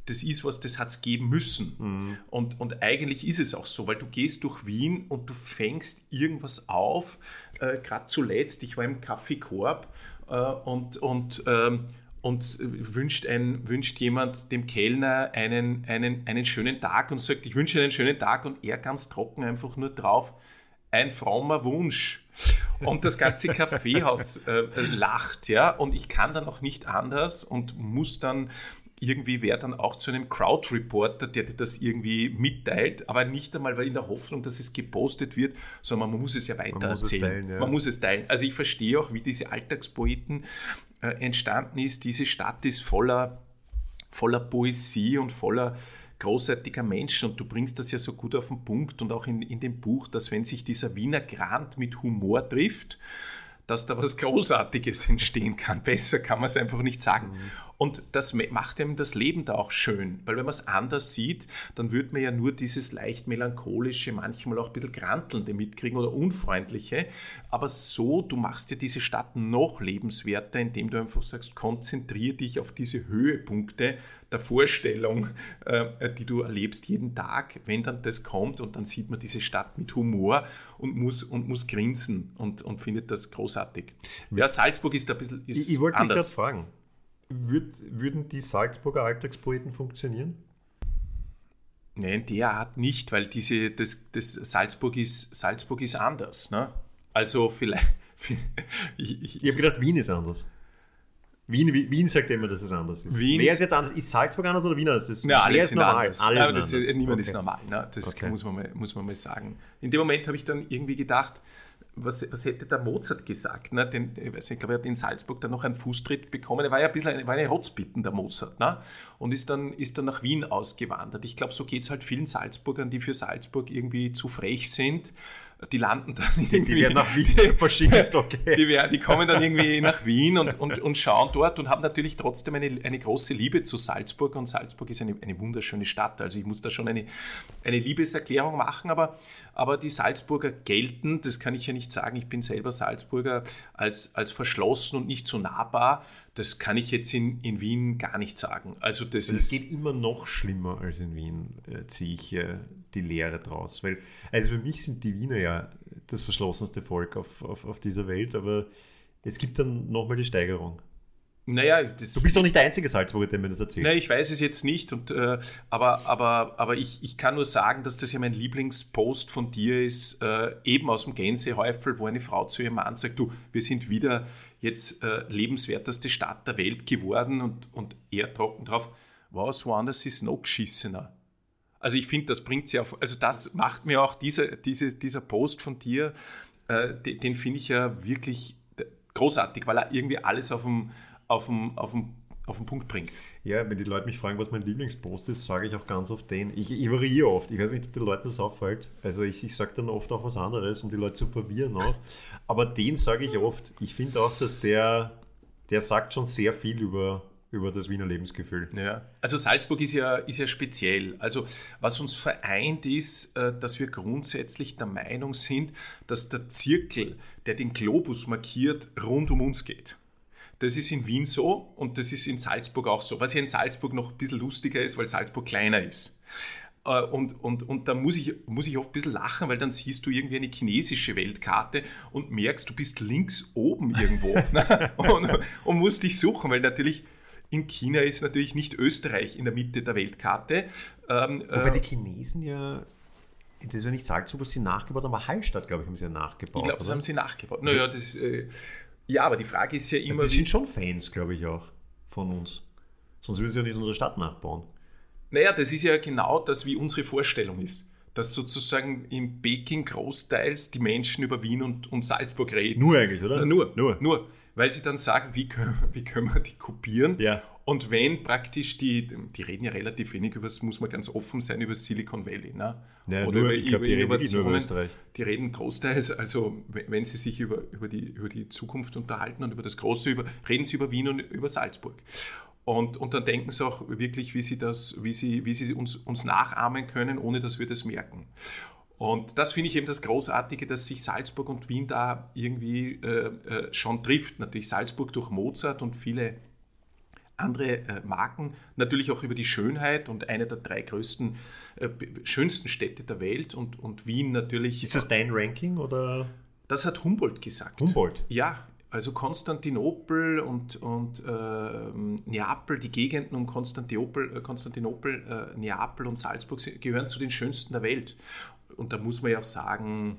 das ist was, das hat es geben müssen. Mhm. Und, und eigentlich ist es auch so, weil du gehst durch Wien und du fängst irgendwas auf. Äh, Gerade zuletzt, ich war im Kaffeekorb äh, und, und, ähm, und wünscht, ein, wünscht jemand dem Kellner einen, einen, einen schönen Tag und sagt, ich wünsche einen schönen Tag und er ganz trocken einfach nur drauf, ein frommer Wunsch. Und das ganze [laughs] Kaffeehaus äh, lacht, ja, und ich kann dann auch nicht anders und muss dann irgendwie wäre dann auch zu einem Crowd-Reporter, der dir das irgendwie mitteilt, aber nicht einmal weil in der Hoffnung, dass es gepostet wird, sondern man muss es ja weiter man erzählen. Teilen, ja. Man muss es teilen. Also ich verstehe auch, wie diese Alltagspoeten äh, entstanden ist. Diese Stadt ist voller, voller Poesie und voller großartiger Menschen und du bringst das ja so gut auf den Punkt und auch in, in dem Buch, dass wenn sich dieser Wiener Grant mit Humor trifft, dass da was Großartiges [laughs] entstehen kann. Besser kann man es einfach nicht sagen. Mhm. Und das macht einem das Leben da auch schön, weil wenn man es anders sieht, dann würde man ja nur dieses leicht melancholische, manchmal auch ein bisschen grantelnde mitkriegen oder unfreundliche. Aber so, du machst ja diese Stadt noch lebenswerter, indem du einfach sagst, konzentriere dich auf diese Höhepunkte der Vorstellung, äh, die du erlebst jeden Tag, wenn dann das kommt und dann sieht man diese Stadt mit Humor und muss, und muss grinsen und, und findet das großartig. Ja, Salzburg ist ein bisschen ist
ich, ich wollte anders. gerade fragen, Würd, würden die Salzburger Alltagspoeten funktionieren?
Nein, der Art nicht, weil diese, das, das Salzburg, ist, Salzburg ist anders. Ne? Also vielleicht. [laughs]
ich, ich, ich habe gedacht, Wien ist anders. Wien, Wien sagt immer, dass es anders ist.
Wien
Wer ist jetzt anders? Ist Salzburg anders oder Wien anders?
Das, ja, alles ist normal. Alles Aber das, niemand okay. ist normal. Ne? Das okay. muss, man mal, muss man mal sagen. In dem Moment habe ich dann irgendwie gedacht, was, was hätte der Mozart gesagt? Ne? Den, ich, weiß ich glaube, er hat in Salzburg dann noch einen Fußtritt bekommen. Er war ja ein bisschen eine, war eine Rotzpippen, der Mozart, ne? und ist dann, ist dann nach Wien ausgewandert. Ich glaube, so geht es halt vielen Salzburgern, die für Salzburg irgendwie zu frech sind die landen dann irgendwie.
Die werden nach Wien verschickt, okay.
Die, werden, die kommen dann irgendwie nach Wien und, und, und schauen dort und haben natürlich trotzdem eine, eine große Liebe zu Salzburg und Salzburg ist eine, eine wunderschöne Stadt. Also ich muss da schon eine, eine Liebeserklärung machen, aber, aber die Salzburger gelten, das kann ich ja nicht sagen, ich bin selber Salzburger, als, als verschlossen und nicht so nahbar. Das kann ich jetzt in, in Wien gar nicht sagen. Also das
also ist. Es geht immer noch schlimmer als in Wien, äh, ziehe ich äh, die Lehre draus. Weil, also für mich sind die Wiener ja das verschlossenste Volk auf, auf, auf dieser Welt, aber es gibt dann nochmal die Steigerung.
Naja,
du bist doch nicht der einzige Salzburger, der mir das erzählt.
Naja, ich weiß es jetzt nicht, und, äh, aber, aber, aber ich, ich kann nur sagen, dass das ja mein Lieblingspost von dir ist, äh, eben aus dem Gänsehäufel, wo eine Frau zu ihrem Mann sagt, du, wir sind wieder jetzt äh, lebenswerteste Stadt der Welt geworden und, und er trocken drauf, was, woanders ist noch geschissener. Also ich finde, das bringt sie auf, also das macht mir auch diese, diese, dieser Post von dir, äh, den, den finde ich ja wirklich großartig, weil er irgendwie alles auf dem, auf dem, auf dem auf den Punkt bringt.
Ja, wenn die Leute mich fragen, was mein Lieblingspost ist, sage ich auch ganz oft den. Ich, ich variiere oft. Ich weiß nicht, ob den Leuten das auffällt. Also ich, ich sage dann oft auch was anderes, um die Leute zu verwirren auch. Aber den sage ich oft. Ich finde auch, dass der, der sagt schon sehr viel über, über das Wiener Lebensgefühl.
Ja, also Salzburg ist ja, ist ja speziell. Also was uns vereint ist, äh, dass wir grundsätzlich der Meinung sind, dass der Zirkel, der den Globus markiert, rund um uns geht. Das ist in Wien so und das ist in Salzburg auch so. Was ja in Salzburg noch ein bisschen lustiger ist, weil Salzburg kleiner ist. Äh, und, und, und da muss ich, muss ich oft ein bisschen lachen, weil dann siehst du irgendwie eine chinesische Weltkarte und merkst, du bist links oben irgendwo [laughs] ne? und, und musst dich suchen, weil natürlich in China ist natürlich nicht Österreich in der Mitte der Weltkarte.
Ähm, Wobei äh, die Chinesen ja das war nicht Salzburg, was sie nachgebaut haben, aber Hallstatt, glaube ich, haben sie ja nachgebaut.
Ich glaube, das haben sie nachgebaut. Naja, das, äh, ja, aber die Frage ist ja immer.
Also die sind schon Fans, glaube ich, auch von uns. Sonst würden sie ja nicht unsere Stadt nachbauen.
Naja, das ist ja genau das, wie unsere Vorstellung ist dass sozusagen in Peking großteils die Menschen über Wien und, und Salzburg reden.
Nur eigentlich, oder?
Nur, nur, nur. Weil sie dann sagen, wie können, [laughs] wie können wir die kopieren?
Ja.
Und wenn praktisch die, die reden ja relativ wenig über, das muss man ganz offen sein, über Silicon Valley. Ne?
Ja,
Oder
nur,
über,
glaub,
über
die reden wirklich nur über
Innovationen. Die reden großteils, also wenn sie sich über, über, die, über die Zukunft unterhalten und über das Große, über, reden sie über Wien und über Salzburg. Und, und dann denken sie auch wirklich, wie sie, das, wie sie, wie sie uns, uns nachahmen können, ohne dass wir das merken. Und das finde ich eben das Großartige, dass sich Salzburg und Wien da irgendwie äh, äh, schon trifft. Natürlich Salzburg durch Mozart und viele andere äh, Marken, natürlich auch über die Schönheit und eine der drei größten, äh, schönsten Städte der Welt und, und Wien natürlich.
Ist das dein Ranking oder
Das hat Humboldt gesagt.
Humboldt?
Ja, also Konstantinopel und, und ähm, Neapel, die Gegenden um Konstantinopel, äh, Konstantinopel äh, Neapel und Salzburg gehören zu den schönsten der Welt. Und da muss man ja auch sagen,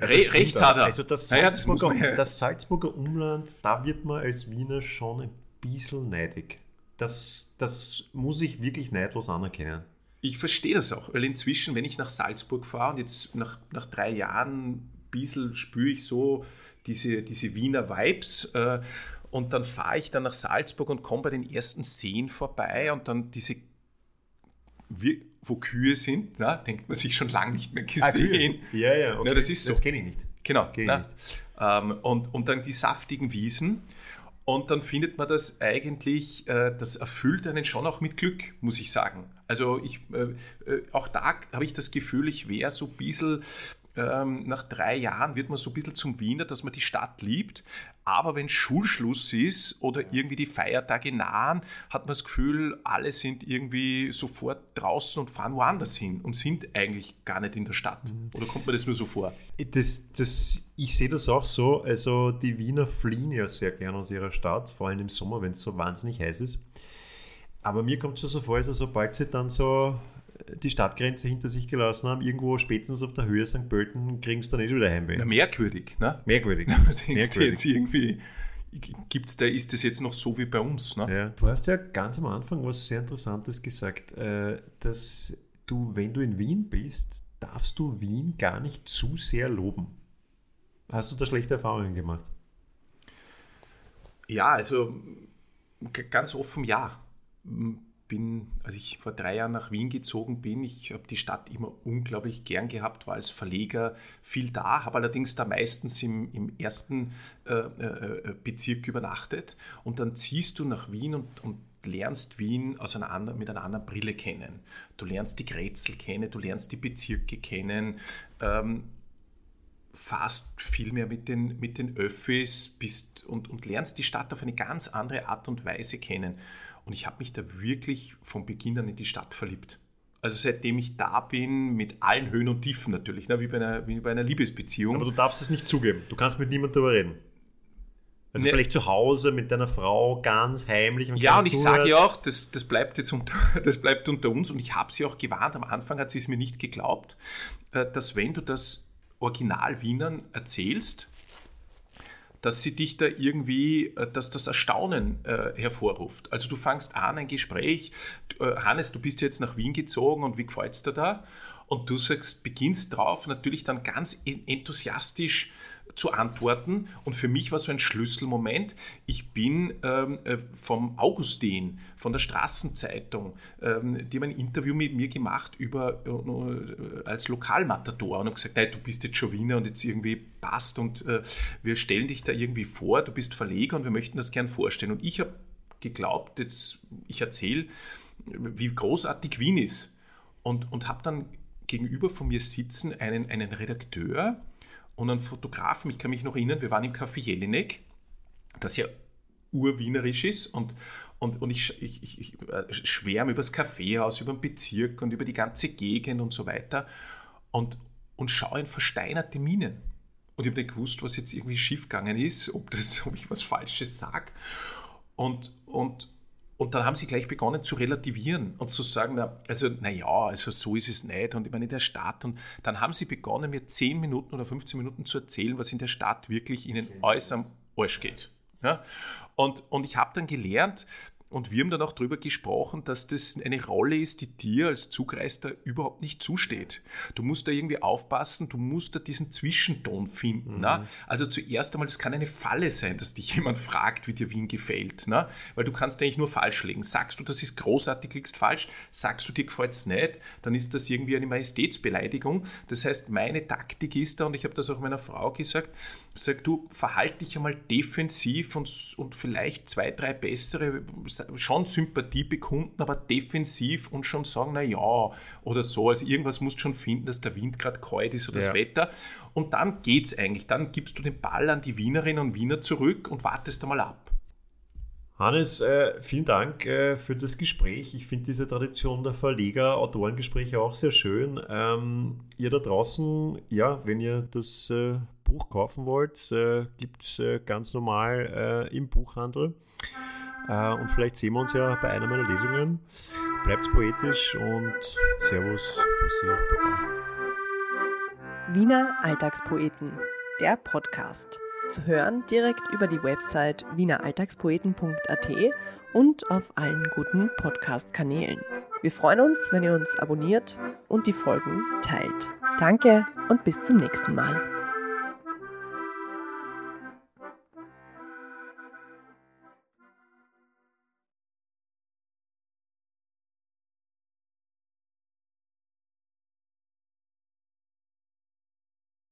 Re
Das
recht hat er.
Also das
das
Salzburger,
ja-
das Salzburger Umland, da wird man als Wiener schon ein bisschen neidig. Das, das muss ich wirklich neidlos anerkennen.
Ich verstehe das auch, weil inzwischen, wenn ich nach Salzburg fahre und jetzt nach, nach drei Jahren ein bisschen spüre ich so diese, diese Wiener Vibes äh, und dann fahre ich dann nach Salzburg und komme bei den ersten Seen vorbei und dann diese, wo Kühe sind, na, denkt man sich schon lange nicht mehr gesehen.
ja, ja, okay.
Ja, das ist so.
Das kenne ich nicht.
Genau.
Kenn ich
ne? ähm, und, und dann die saftigen Wiesen. Und dann findet man das eigentlich, äh, das erfüllt einen schon auch mit Glück, muss ich sagen. Also ich, äh, äh, auch da habe ich das Gefühl, ich wäre so ein bisschen, ähm, nach drei Jahren wird man so ein bisschen zum Wiener, dass man die Stadt liebt. Aber wenn Schulschluss ist oder irgendwie die Feiertage nahen, hat man das Gefühl, alle sind irgendwie sofort draußen und fahren woanders hin und sind eigentlich gar nicht in der Stadt. Oder kommt mir das nur so vor?
Das, das, ich sehe das auch so. Also die Wiener fliehen ja sehr gern aus ihrer Stadt, vor allem im Sommer, wenn es so wahnsinnig heiß ist. Aber mir kommt es so vor, also sobald sie dann so die Stadtgrenze hinter sich gelassen haben, irgendwo spätestens auf der Höhe St. Pölten, kriegen sie dann eh schon wieder Heimweh.
Na, merkwürdig, ne?
Merkwürdig.
Da denkst du
Merkwürdig.
jetzt irgendwie, gibt's da, ist das jetzt noch so wie bei uns? Ne?
Ja. Du hast ja ganz am Anfang was sehr Interessantes gesagt, äh, dass du, wenn du in Wien bist, darfst du Wien gar nicht zu sehr loben. Hast du da schlechte Erfahrungen gemacht?
Ja, also ganz offen ja. Bin, als ich vor drei Jahren nach Wien gezogen bin, ich habe die Stadt immer unglaublich gern gehabt, war als Verleger viel da, habe allerdings da meistens im, im ersten äh, äh, Bezirk übernachtet und dann ziehst du nach Wien und, und lernst Wien aus einer anderen, mit einer anderen Brille kennen. Du lernst die Grätzl kennen, du lernst die Bezirke kennen, ähm, fast viel mehr mit den, mit den Öffis bist und, und lernst die Stadt auf eine ganz andere Art und Weise kennen. Und ich habe mich da wirklich von Beginn an in die Stadt verliebt. Also seitdem ich da bin, mit allen Höhen und Tiefen natürlich, ne, wie, bei einer, wie bei einer Liebesbeziehung.
Aber du darfst es nicht zugeben. Du kannst mit niemandem darüber reden. Also
Nee.
vielleicht zu Hause mit deiner Frau ganz heimlich.
Ja, und ich
zuhört.
sage ja auch, das, das bleibt jetzt unter, [laughs] das bleibt unter uns und ich habe sie auch gewarnt. Am Anfang hat sie es mir nicht geglaubt, äh, dass wenn du das Original Wienern erzählst, dass sie dich da irgendwie, äh, dass das Erstaunen äh, hervorruft. Also du fangst an, ein Gespräch, äh, Hannes, du bist jetzt nach Wien gezogen und wie gefällt es dir da? Und du sagst, beginnst drauf, natürlich dann ganz en- enthusiastisch zu antworten. Und für mich war so ein Schlüsselmoment. Ich bin ähm, äh, vom Augustin, von der Straßenzeitung, ähm, die haben ein Interview mit mir gemacht über äh, als Lokalmatador und haben gesagt, nein, du bist jetzt schon Wiener und jetzt irgendwie passt und äh, wir stellen dich da irgendwie vor, du bist Verleger und wir möchten das gern vorstellen. Und ich habe geglaubt, jetzt ich erzähle, wie großartig Wien ist und, und habe dann gegenüber von mir sitzen einen, einen Redakteur und einen Fotografen. Ich kann mich noch erinnern, wir waren im Café Jelinek, das ja urwienerisch ist und, und, und ich, ich, ich, ich äh, schwärme über das Kaffeehaus, über den Bezirk und über die ganze Gegend und so weiter und, und schaue in versteinerte Minen. Und ich habe nicht gewusst, was jetzt irgendwie schiefgegangen ist, ob, das, [laughs] ob ich was Falsches sage. Und, und, und dann haben sie gleich begonnen zu relativieren und zu sagen, na, also naja, also so ist es nicht und ich meine in der Stadt. Und dann haben sie begonnen, mir 10 Minuten oder 15 Minuten zu erzählen, was in der Stadt wirklich ihnen äußerst am Arsch geht. Ja? Und, und ich habe dann gelernt, Und wir haben dann auch darüber gesprochen, dass das eine Rolle ist, die dir als Zugreister überhaupt nicht zusteht. Du musst da irgendwie aufpassen, du musst da diesen Zwischenton finden. Mhm. Ne? Also zuerst einmal, das kann eine Falle sein, dass dich [laughs] jemand fragt, wie dir Wien gefällt. Ne? Weil du kannst eigentlich nur falsch legen. Sagst du, das ist großartig, liegst falsch. Sagst du, dir gefällt es nicht, dann ist das irgendwie eine Majestätsbeleidigung. Das heißt, meine Taktik ist da, und ich habe das auch meiner Frau gesagt, sag du, verhalte dich einmal defensiv und, und vielleicht zwei, drei bessere schon Sympathie bekunden, aber defensiv und schon sagen, na ja, oder so. Also irgendwas musst du schon finden, dass der Wind gerade kalt ist oder ja. das Wetter. Und dann geht's eigentlich. Dann gibst du den Ball an die Wienerinnen und Wiener zurück und wartest einmal ab.
Hannes, äh, vielen Dank äh, für das Gespräch. Ich finde diese Tradition der Verleger-Autorengespräche auch sehr schön. Ähm, ihr da draußen, ja, wenn ihr das äh, Buch kaufen wollt, äh, gibt es ganz normal im Buchhandel. Äh, und vielleicht sehen wir uns ja bei einer meiner Lesungen. Bleibt poetisch und Servus, Bussi, Baba.
Wiener Alltagspoeten, der Podcast. Zu hören direkt über die Website wieneralltagspoeten.at und auf allen guten Podcast-Kanälen. Wir freuen uns, wenn ihr uns abonniert und die Folgen teilt. Danke und bis zum nächsten Mal.